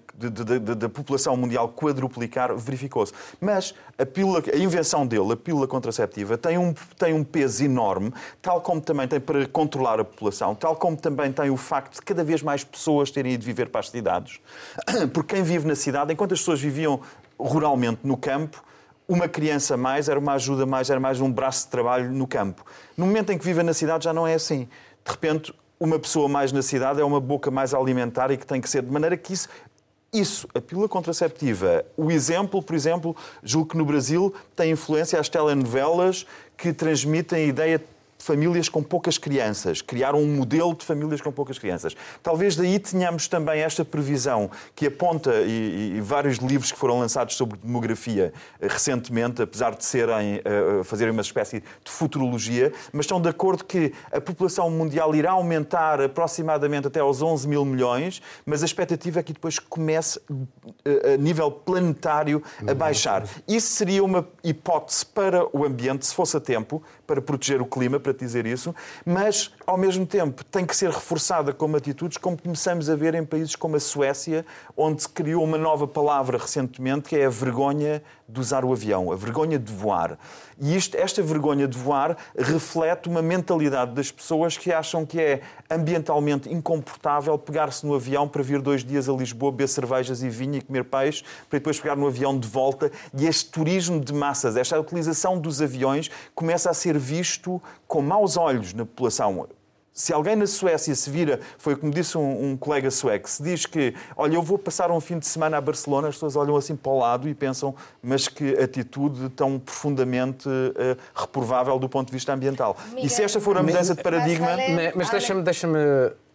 da população mundial quadruplicar verificou-se. Mas a, pílula, a invenção dele, a pílula contraceptiva, tem um, tem um peso enorme, tal como também tem para controlar a população, tal como também tem o facto de cada vez mais pessoas terem ido viver para as cidades. [coughs] Porque quem vive na cidade, enquanto as pessoas viviam ruralmente no campo, uma criança mais era uma ajuda mais, era mais um braço de trabalho no campo. No momento em que vive na cidade já não é assim. De repente, uma pessoa mais na cidade é uma boca mais alimentar e que tem que ser de maneira que isso isso, a pílula contraceptiva, o exemplo, por exemplo, julgo que no Brasil tem influência as telenovelas que transmitem a ideia famílias com poucas crianças, criaram um modelo de famílias com poucas crianças. Talvez daí tenhamos também esta previsão que aponta, e, e vários livros que foram lançados sobre demografia eh, recentemente, apesar de serem, uh, fazerem uma espécie de futurologia, mas estão de acordo que a população mundial irá aumentar aproximadamente até aos 11 mil milhões, mas a expectativa é que depois comece, uh, a nível planetário, a baixar. Isso seria uma hipótese para o ambiente, se fosse a tempo, para proteger o clima, para dizer isso, mas, ao mesmo tempo, tem que ser reforçada como atitudes, como começamos a ver em países como a Suécia, onde se criou uma nova palavra recentemente, que é a vergonha de usar o avião, a vergonha de voar. E isto, esta vergonha de voar reflete uma mentalidade das pessoas que acham que é ambientalmente incomportável pegar-se no avião para vir dois dias a Lisboa, beber cervejas e vinho e comer peixe, para depois pegar no avião de volta. E este turismo de massas, esta utilização dos aviões, começa a ser visto com maus olhos na população. Se alguém na Suécia se vira, foi como disse um, um, colega sueco, se diz que, olha, eu vou passar um fim de semana a Barcelona, as pessoas olham assim para o lado e pensam, mas que atitude tão profundamente uh, reprovável do ponto de vista ambiental. Miguel, e se esta for a mudança de paradigma. Mas, mas deixa-me, deixa-me,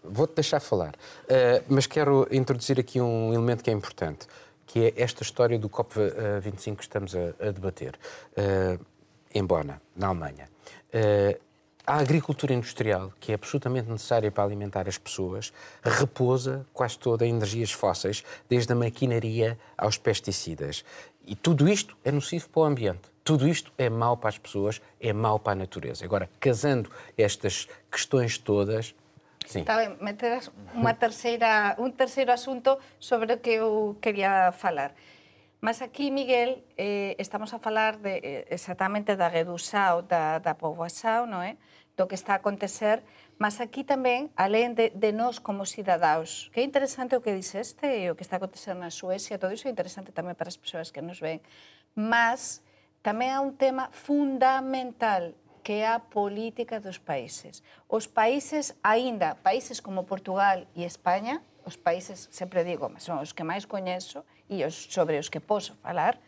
vou-te deixar falar, uh, mas quero introduzir aqui um elemento que é importante, que é esta história do COP25 que estamos a, a debater, uh, em Bona, na Alemanha. Uh, a agricultura industrial, que é absolutamente necessária para alimentar as pessoas, repousa quase toda em energias fósseis, desde a maquinaria aos pesticidas. E tudo isto é nocivo para o ambiente. Tudo isto é mau para as pessoas, é mau para a natureza. Agora, casando estas questões todas, Sim. Está ben, meteras unha terceira, un terceiro asunto sobre o que eu quería falar. Mas aquí, Miguel, eh, estamos a falar de, eh, exactamente da redução da, da poboação, non é? do que está a acontecer, mas aquí tamén, alén de, de nós como cidadaos. Que é interesante o que dixeste e o que está a acontecer na Suecia, todo iso é interesante tamén para as persoas que nos ven, mas tamén há un tema fundamental que é a política dos países. Os países, aínda países como Portugal e España, os países, sempre digo, mas son os que máis coñezo e os sobre os que posso falar,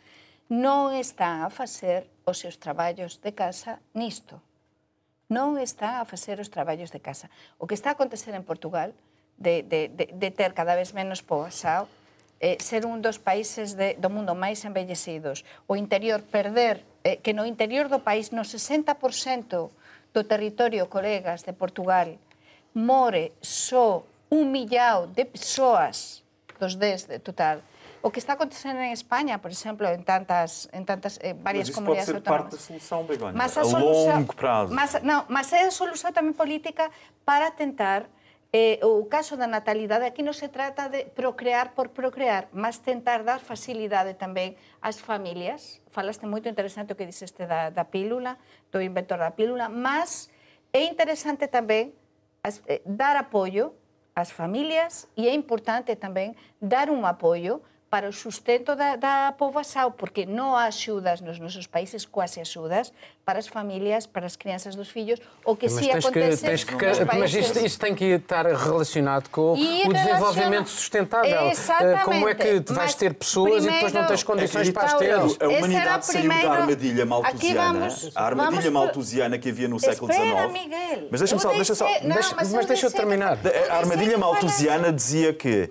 non están a facer os seus traballos de casa nisto non está a facer os traballos de casa. O que está a acontecer en Portugal, de, de, de, de ter cada vez menos poboasao, eh, ser un dos países de, do mundo máis embellecidos, o interior perder, eh, que no interior do país no 60% do territorio, colegas, de Portugal, more só un millao de persoas dos 10 de total, o que está acontecendo em Espanha, por exemplo, em tantas, em tantas eh, várias mas isso comunidades pode ser autónomas. parte da solução, Begonha, mas a, a solução, longo prazo. Mas, não, mas é a solução também política para tentar eh, o caso da natalidade aquí non se trata de procrear por procrear, mas tentar dar facilidade tamén ás familias. Falaste moito interesante o que dixeste da, da pílula, do inventor da pílula, mas é interesante tamén as, eh, dar apoio ás familias e é importante tamén dar un apoio para o sustento da, da poboação, porque non há axudas nos nosos países, quase axudas, para as famílias, para as crianças dos filhos, o que mas se acontece que, tens que, nos Mas isso, isso, tem que estar relacionado com e o desenvolvimento sustentável. Exatamente. Como é que tu vais ter pessoas primeiro, e depois não tens condições é para as ter? A humanidade saiu da armadilha maltusiana, vamos, a armadilha vamos, maltusiana que havia no século XIX. Miguel. Mas deixa-me só, deixa só, não, deixa, mas, mas deixa eu terminar. A armadilha maltusiana dizia que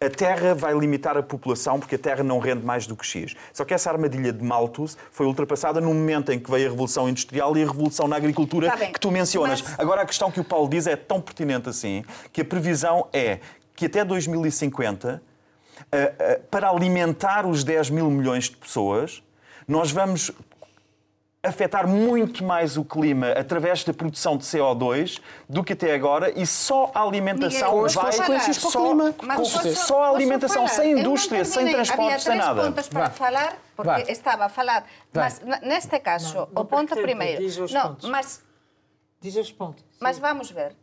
a Terra vai limitar a população porque a Terra não rende mais do que X. Só que essa armadilha de Malthus foi ultrapassada no momento em que veio a Revolução Industrial e a Revolução na Agricultura tá que tu mencionas. Mas... Agora, a questão que o Paulo diz é tão pertinente assim que a previsão é que até 2050, eh, eh, para alimentar os 10 mil milhões de pessoas, nós vamos afetar muito mais o clima através da produção de CO2 do que até agora e só a alimentação Miguel, as vai... consequências para o só, clima. Mas posso- só a alimentação, falar? sem indústria, sem terminei. transporte, sem nada. pontos para Vá. falar, porque Vá. estaba a falar. Vá. Mas neste caso, Não, não o ponto primeiro. diz os Não, pontos. mas Diz os pontos. Mas vamos ver.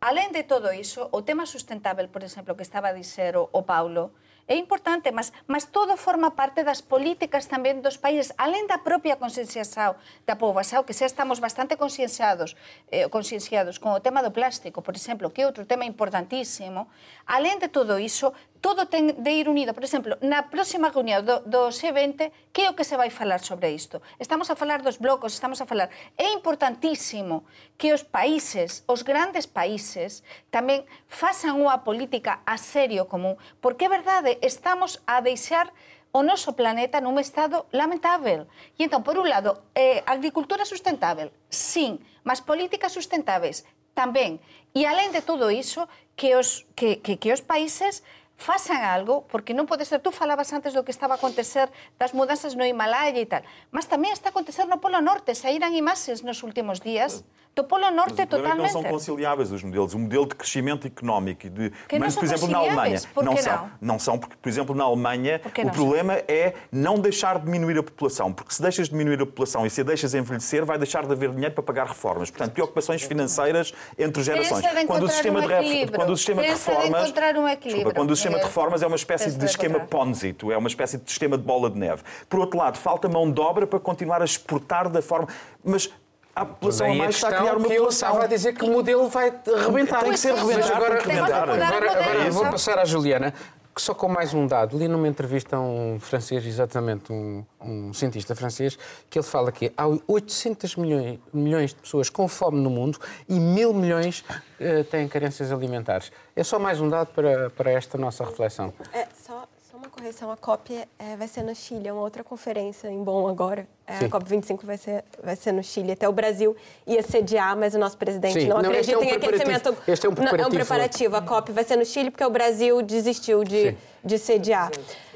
Além de todo iso, o tema sustentável, por exemplo, que estaba a dizer o, o Paulo, é importante, mas, mas todo forma parte das políticas tamén dos países, além da propia concienciação da poboação, que xa estamos bastante concienciados, eh, concienciados con o tema do plástico, por exemplo, que é outro tema importantísimo, além de todo iso, todo ten de ir unido. Por exemplo, na próxima reunión do, do G20, que é o que se vai falar sobre isto? Estamos a falar dos blocos, estamos a falar... É importantísimo que os países, os grandes países, tamén fasan unha política a serio común. Porque é verdade, estamos a deixar o noso planeta nun estado lamentável. E entón, por un lado, eh, agricultura sustentável, sin, mas políticas sustentáveis tamén. E além de todo iso, que os, que, que, que os países Fasan algo, porque non pode ser, tú falabas antes do que estaba a acontecer das mudanzas no Himalaya e tal, mas tamén está a acontecer no Polo Norte, saíran imaxes nos últimos días. Do Polo Mas Norte o problema é não totalmente. são conciliáveis os modelos. O modelo de crescimento económico de. Que não mas, são por exemplo, na Alemanha. não que são. não? Não são, porque, por exemplo, na Alemanha o não problema é não deixar de diminuir a população. Porque se deixas de diminuir a população e se a deixas envelhecer, vai deixar de haver dinheiro para pagar reformas. Portanto, preocupações financeiras entre gerações. De Quando o sistema um de, quando o sistema de de reformas. encontrar um Desculpa, quando o sistema de reformas é uma espécie de de esquema. Ponzi, é uma espécie de sistema de bola de neve. Por outro lado, falta mão de obra para continuar a exportar da forma. Mas a população a mais está a questão criar uma que eu população. estava a dizer que o modelo vai rebentar. Tem que ser rebentar, Mas agora, agora, agora, vou passar à Juliana, que só com mais um dado. Li numa entrevista a um francês, exatamente um, um cientista francês, que ele fala que há 800 milhões, milhões de pessoas com fome no mundo e mil milhões eh, têm carências alimentares. É só mais um dado para, para esta nossa reflexão. É, só, correção, a COP é, vai ser no Chile, é uma outra conferência em Bonn agora. É, Sim. a COP25 vai ser, vai ser no Chile. Até o Brasil ia sediar, mas o nosso presidente Sim. não, acredita é um em aquecimento. preparativo. Este é um Não, é um preparativo. preparativo. A COP vai ser no Chile porque o Brasil desistiu de, Sim. de sediar.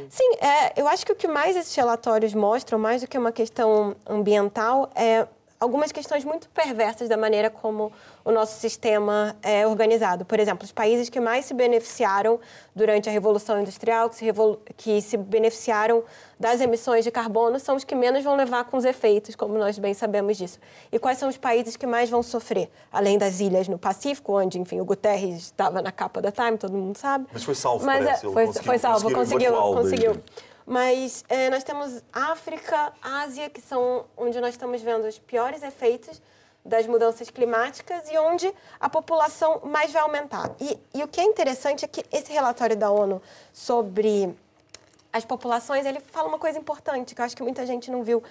Sim, é, eu acho que o que mais esses relatórios mostram, mais do que uma questão ambiental, é algumas questões muito perversas da maneira como o nosso sistema é organizado. Por exemplo, os países que mais se beneficiaram durante a Revolução Industrial, que se, que se beneficiaram das emissões de carbono, são os que menos vão levar com os efeitos, como nós bem sabemos disso. E quais são os países que mais vão sofrer? Além das ilhas no Pacífico, onde, enfim, o Guterres estava na capa da Time, todo mundo sabe. Mas foi salvo, Mas, parece, é, ele foi, conseguiu- foi salvo, conseguiu, conseguiu. Mas eh, nós temos África, Ásia, que são onde nós estamos vendo os piores efeitos das mudanças climáticas e onde a população mais vai aumentar. E, e o que é interessante é que esse relatório da ONU sobre as populações, ele fala uma coisa importante, que eu acho que muita gente não viu,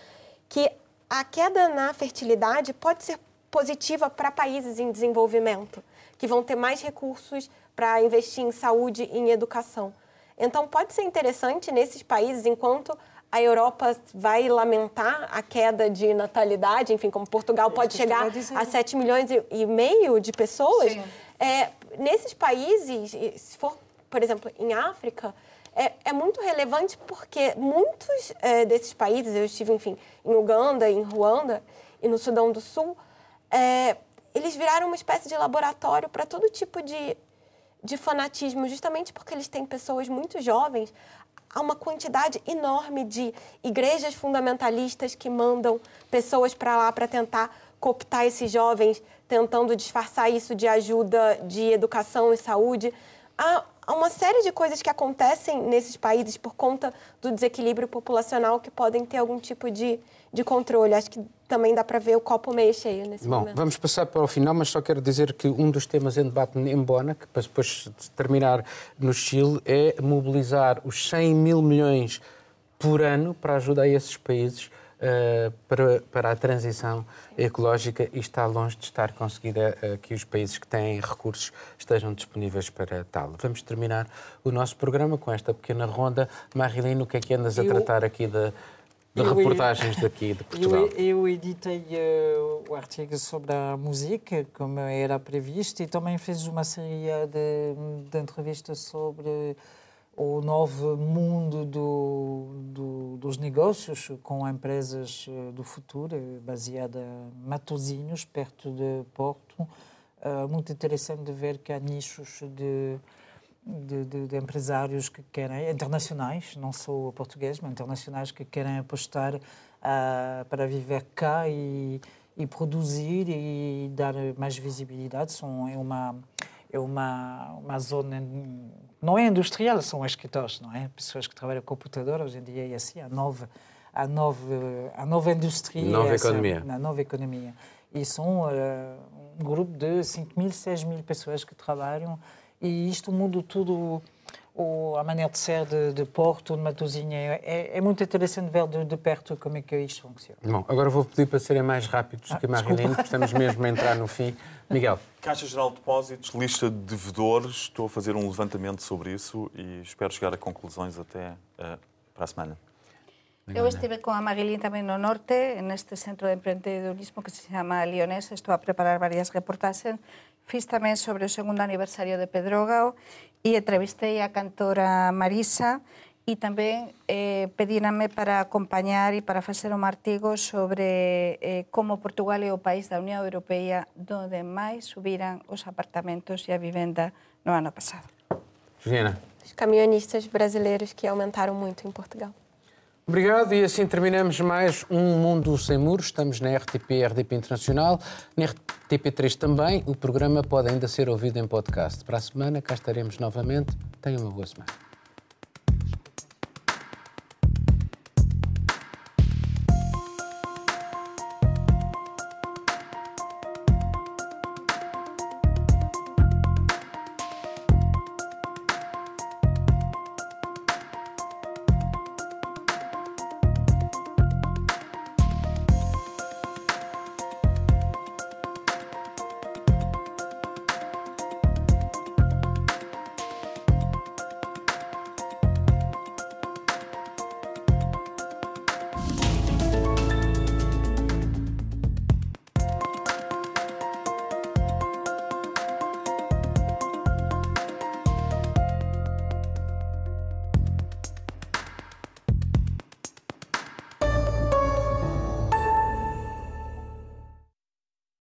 que a queda na fertilidade pode ser positiva para países em desenvolvimento, que vão ter mais recursos para investir em saúde e em educação. Então, pode ser interessante nesses países, enquanto a Europa vai lamentar a queda de natalidade, enfim, como Portugal pode chegar a dizer. a 7 milhões e- meio de pessoas, é, nesses países, se for, por exemplo, em África, é, é muito relevante porque muitos é, desses países, eu estive, enfim, em Uganda, em Ruanda e no Sudão do Sul, é, eles viraram uma espécie de laboratório para todo tipo de, de fanatismo, justamente porque eles têm pessoas muito jovens. Há uma quantidade enorme de igrejas fundamentalistas que mandam pessoas para lá para tentar cooptar esses jovens, tentando disfarçar isso de ajuda de educação e saúde. Há uma série de coisas que acontecem nesses países por conta do desequilíbrio populacional que podem ter algum tipo de, de controle. Acho que também dá para ver o copo meio cheio nesse Bom, momento. vamos passar para o final, mas só quero dizer que um dos temas em debate em Bona, que para depois de terminar no Chile, é mobilizar os 100 mil milhões por ano para ajudar esses países eh, para, para a transição ecológica e está longe de estar conseguida eh, que os países que têm recursos estejam disponíveis para tal. Vamos terminar o nosso programa com esta pequena ronda. Marilene, o que é que andas a Eu- tratar aqui de, de Eu- reportagens daqui de [laughs] Portugal? Eu, eu editei eh, o artigo sobre a música, como era previsto, e também fiz uma série de, de entrevistas sobre o novo mundo do, do, dos negócios com empresas eh, do futuro, baseada em Matosinhos, perto de Porto. Uh, muito interessante ver que há nichos de, de, de, de, empresários que querem, internacionais, não só portugueses, mas internacionais, que querem apostar uh, para viver cá e, e produzir e dar mais visibilidade. São, é uma, é uma, uma zona, não é industrial, são escritores, não é? Pessoas que trabalham com computador, hoje em dia é assim, a nova, a nova, a nova indústria. Nova é economia. Na nova economia. E são uh, um grupo de 5 mil, 6 mil pessoas que trabalham e isto muda tudo o, a maneira de ser de, de Porto, de Matosinha. É, é, muito interessante ver de, de, perto como é que isto funciona. Bom, agora vou pedir para serem mais rápidos ah, que a Marilene, porque estamos mesmo a entrar no fim. Miguel. Caixa Geral de Depósitos, lista de devedores. Estou a fazer um levantamento sobre isso e espero chegar a conclusões até uh, para a semana. Eu estive com a Marilyn tamén no norte, neste centro de emprendedorismo que se chama Lionés. Estou a preparar varias reportaxes. Fiz tamén sobre o segundo aniversario de Pedrógao e entrevistei a cantora Marisa e tamén eh, pedírame para acompañar e para facer un artigo sobre eh, como Portugal é o país da Unión Europea donde máis subiran os apartamentos e a vivenda no ano pasado. Juliana. Os camionistas brasileiros que aumentaram muito em Portugal. Obrigado e assim terminamos mais um Mundo Sem Muros. Estamos na RTP e RDP Internacional, na RTP3 também. O programa pode ainda ser ouvido em podcast. Para a semana cá estaremos novamente. Tenha uma boa semana.